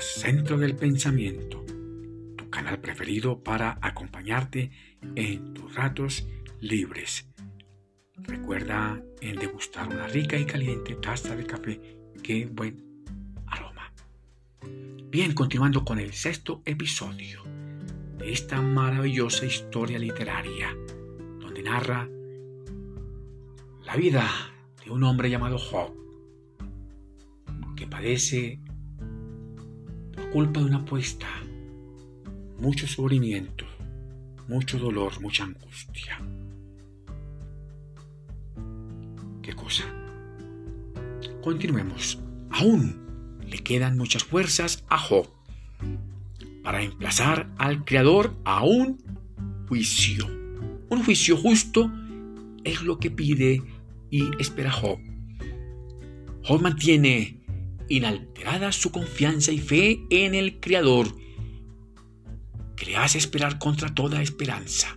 Centro del Pensamiento, tu canal preferido para acompañarte en tus ratos libres. Recuerda en degustar una rica y caliente taza de café. Qué buen aroma. Bien, continuando con el sexto episodio de esta maravillosa historia literaria, donde narra la vida de un hombre llamado Job, que padece culpa de una apuesta mucho sufrimiento, mucho dolor, mucha angustia. ¿Qué cosa? Continuemos. Aún le quedan muchas fuerzas a Job para emplazar al Creador a un juicio. Un juicio justo es lo que pide y espera Job. Job mantiene inalterada su confianza y fe en el Creador, que le hace esperar contra toda esperanza.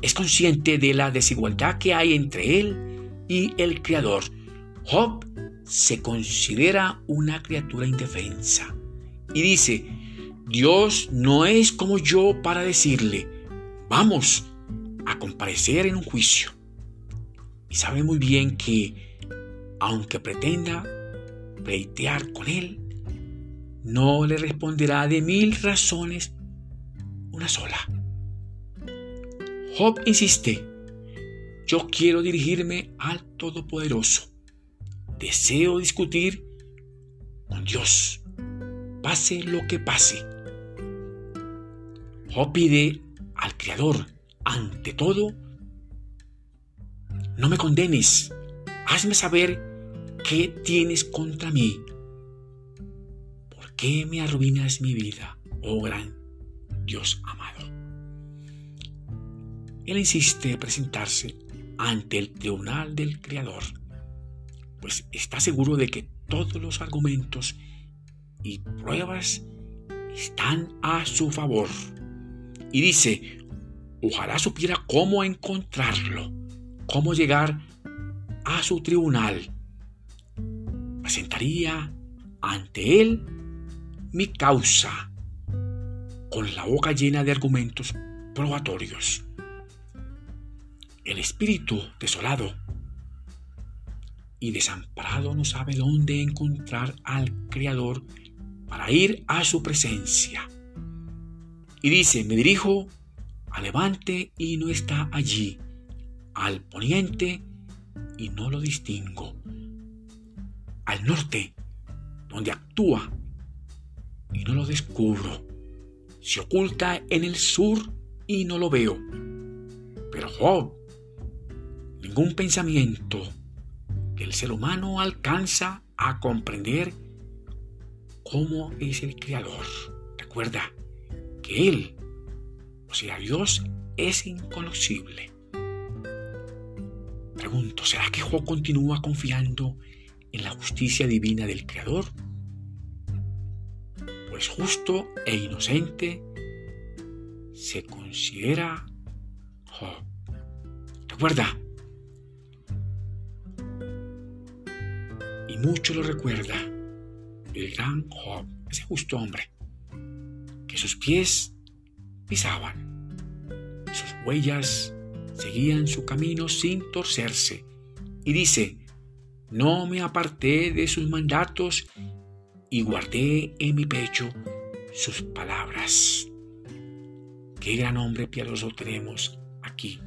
Es consciente de la desigualdad que hay entre él y el Creador. Job se considera una criatura indefensa y dice, Dios no es como yo para decirle, vamos a comparecer en un juicio. Y sabe muy bien que, aunque pretenda pleitear con él, no le responderá de mil razones una sola. Job insiste, yo quiero dirigirme al Todopoderoso. Deseo discutir con Dios, pase lo que pase. Job pide al Creador, ante todo, no me condenes. Hazme saber qué tienes contra mí. ¿Por qué me arruinas mi vida, oh gran Dios amado? Él insiste en presentarse ante el tribunal del Creador, pues está seguro de que todos los argumentos y pruebas están a su favor. Y dice, ojalá supiera cómo encontrarlo cómo llegar a su tribunal. Presentaría ante él mi causa con la boca llena de argumentos probatorios. El espíritu desolado y desamparado no sabe dónde encontrar al Creador para ir a su presencia. Y dice, me dirijo a Levante y no está allí al poniente y no lo distingo. Al norte, donde actúa y no lo descubro. Se oculta en el sur y no lo veo. Pero Job, ningún pensamiento que el ser humano alcanza a comprender cómo es el Creador. Recuerda que Él, o sea, Dios, es inconocible. Pregunto, ¿será que Job continúa confiando en la justicia divina del Creador? Pues justo e inocente se considera Job. Recuerda, y mucho lo recuerda, el gran Job, ese justo hombre, que sus pies pisaban, sus huellas seguían su camino sin torcerse. Y dice, no me aparté de sus mandatos y guardé en mi pecho sus palabras. Qué gran hombre piadoso tenemos aquí.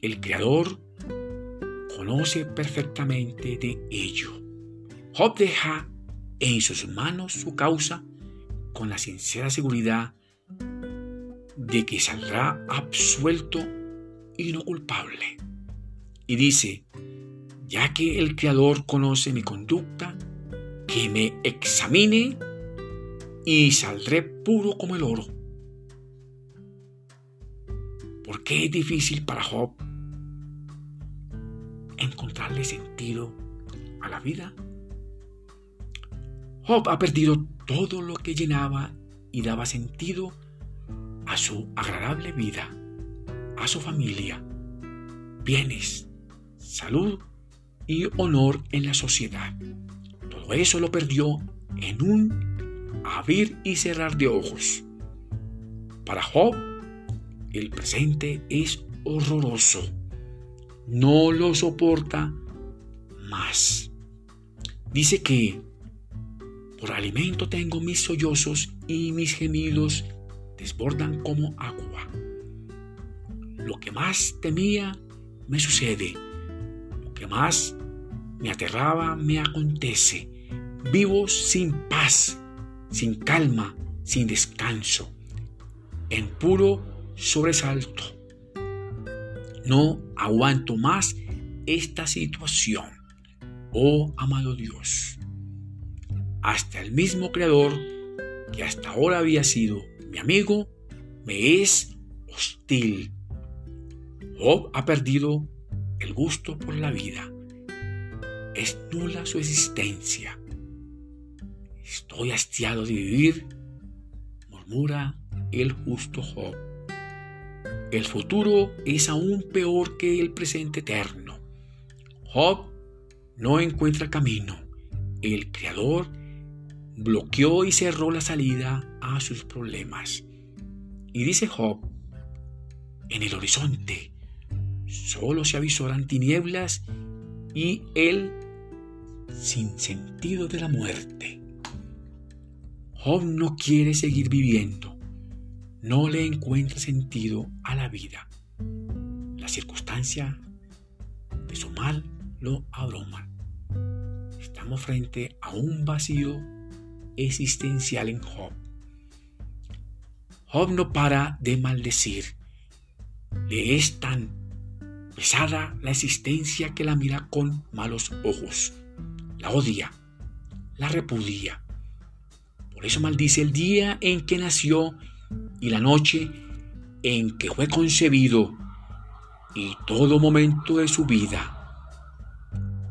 El Creador conoce perfectamente de ello. Job deja en sus manos su causa con la sincera seguridad de que saldrá absuelto y no culpable. Y dice, ya que el Creador conoce mi conducta, que me examine y saldré puro como el oro. ¿Por qué es difícil para Job encontrarle sentido a la vida? Job ha perdido todo lo que llenaba y daba sentido a su agradable vida a su familia, bienes, salud y honor en la sociedad. Todo eso lo perdió en un abrir y cerrar de ojos. Para Job, el presente es horroroso. No lo soporta más. Dice que por alimento tengo mis sollozos y mis gemidos desbordan como agua. Lo que más temía me sucede. Que más me aterraba me acontece. Vivo sin paz, sin calma, sin descanso, en puro sobresalto. No aguanto más esta situación, oh amado Dios. Hasta el mismo Creador, que hasta ahora había sido mi amigo, me es hostil. Job ha perdido el gusto por la vida. Es nula su existencia. Estoy hastiado de vivir, murmura el justo Job. El futuro es aún peor que el presente eterno. Job no encuentra camino. El Creador bloqueó y cerró la salida a sus problemas. Y dice Job, en el horizonte solo se avisoran tinieblas y el sin sentido de la muerte. Job no quiere seguir viviendo, no le encuentra sentido a la vida. La circunstancia de su mal lo abruma. Estamos frente a un vacío existencial en Job. Job no para de maldecir. Le es tan pesada la existencia que la mira con malos ojos. La odia, la repudia. Por eso maldice el día en que nació y la noche en que fue concebido y todo momento de su vida.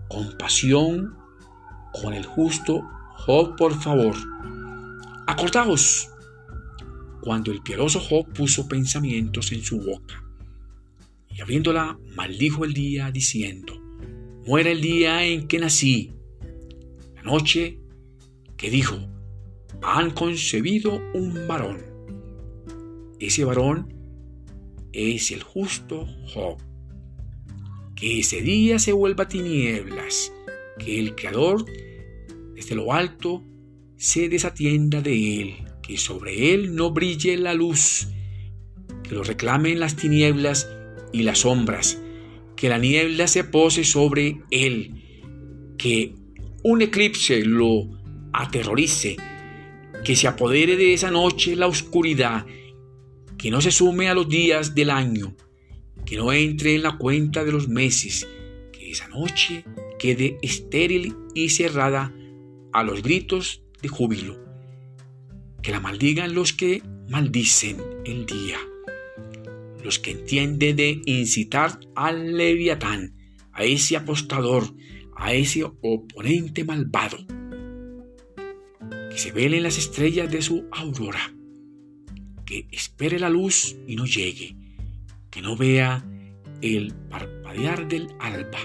Compasión con el justo Job, por favor. Acordaos cuando el piadoso Job puso pensamientos en su boca y abriéndola maldijo el día diciendo, muera el día en que nací, la noche que dijo, han concebido un varón. Ese varón es el justo Job. Que ese día se vuelva tinieblas, que el Creador desde lo alto se desatienda de él, que sobre él no brille la luz, que lo reclamen las tinieblas y las sombras, que la niebla se pose sobre él, que un eclipse lo aterrorice, que se apodere de esa noche la oscuridad, que no se sume a los días del año, que no entre en la cuenta de los meses, que esa noche quede estéril y cerrada a los gritos de júbilo. Que la maldigan los que maldicen el día, los que entienden de incitar al leviatán, a ese apostador, a ese oponente malvado. Que se velen las estrellas de su aurora, que espere la luz y no llegue, que no vea el parpadear del alba,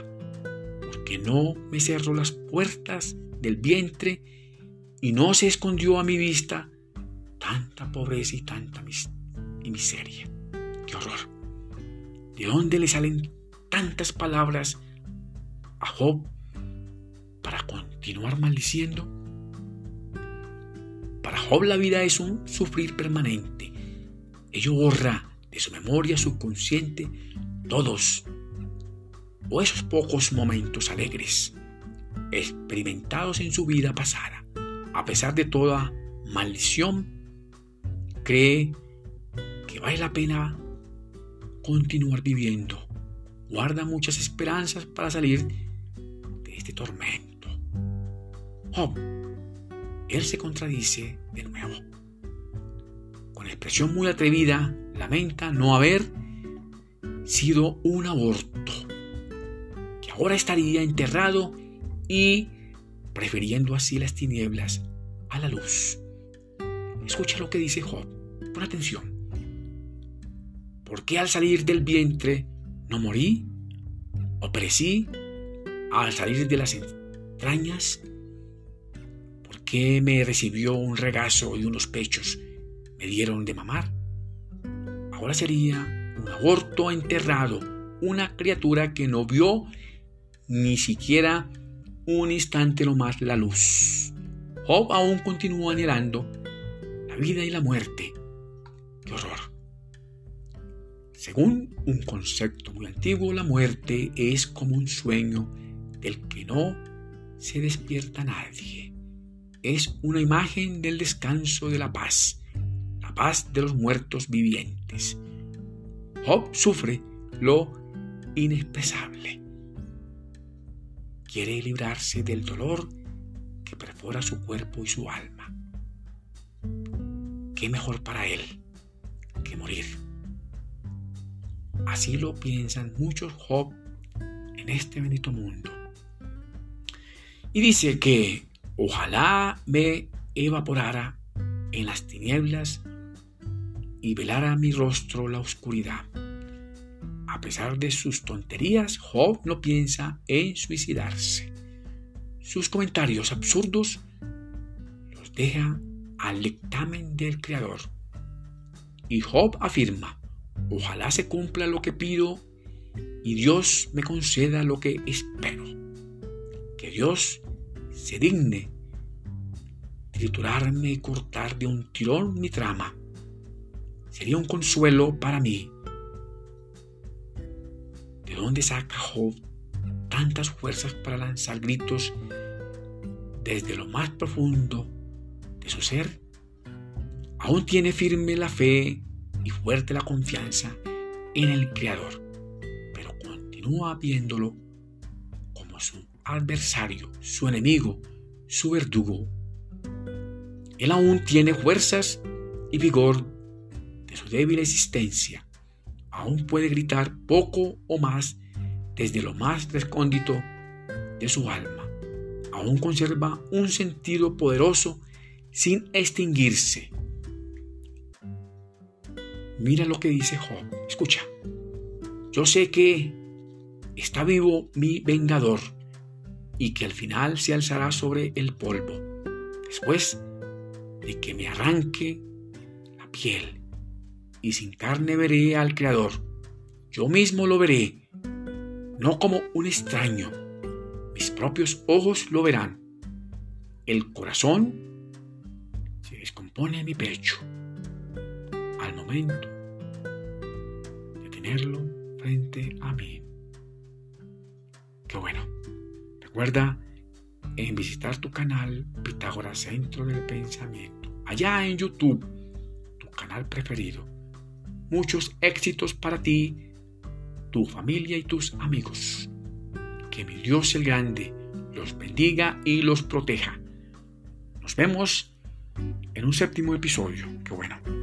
porque no me cerró las puertas del vientre y no se escondió a mi vista tanta pobreza y tanta miseria. ¡Qué horror! ¿De dónde le salen tantas palabras a Job para continuar maldiciendo? Para Job la vida es un sufrir permanente. Ello borra de su memoria subconsciente todos o esos pocos momentos alegres experimentados en su vida pasada. A pesar de toda maldición, cree que vale la pena continuar viviendo. Guarda muchas esperanzas para salir de este tormento. Job, él se contradice de nuevo. Con expresión muy atrevida, lamenta no haber sido un aborto, que ahora estaría enterrado y prefiriendo así las tinieblas a la luz. Escucha lo que dice Job, con atención. ¿Por qué al salir del vientre no morí? ¿O perecí al salir de las entrañas? ¿Por que me recibió un regazo y unos pechos me dieron de mamar. Ahora sería un aborto enterrado, una criatura que no vio ni siquiera un instante lo más la luz. Job aún continúa anhelando la vida y la muerte. ¡Qué horror! Según un concepto muy antiguo, la muerte es como un sueño del que no se despierta nadie. Es una imagen del descanso de la paz, la paz de los muertos vivientes. Job sufre lo inexpresable. Quiere librarse del dolor que perfora su cuerpo y su alma. ¿Qué mejor para él Así lo piensan muchos Job en este bendito mundo. Y dice que ojalá me evaporara en las tinieblas y velara mi rostro la oscuridad. A pesar de sus tonterías, Job no piensa en suicidarse. Sus comentarios absurdos los deja al dictamen del Creador. Y Job afirma, ojalá se cumpla lo que pido y Dios me conceda lo que espero. Que Dios se digne triturarme y cortar de un tirón mi trama. Sería un consuelo para mí. ¿De dónde saca Job tantas fuerzas para lanzar gritos desde lo más profundo de su ser? Aún tiene firme la fe y fuerte la confianza en el Creador, pero continúa viéndolo como su adversario, su enemigo, su verdugo. Él aún tiene fuerzas y vigor de su débil existencia. Aún puede gritar poco o más desde lo más recóndito de su alma. Aún conserva un sentido poderoso sin extinguirse. Mira lo que dice Job. Escucha. Yo sé que está vivo mi vengador y que al final se alzará sobre el polvo, después de que me arranque la piel, y sin carne veré al Creador. Yo mismo lo veré, no como un extraño. Mis propios ojos lo verán. El corazón se descompone en mi pecho al momento tenerlo frente a mí. Qué bueno. Recuerda en visitar tu canal Pitágoras Centro del Pensamiento. Allá en YouTube, tu canal preferido. Muchos éxitos para ti, tu familia y tus amigos. Que mi Dios el Grande los bendiga y los proteja. Nos vemos en un séptimo episodio. Qué bueno.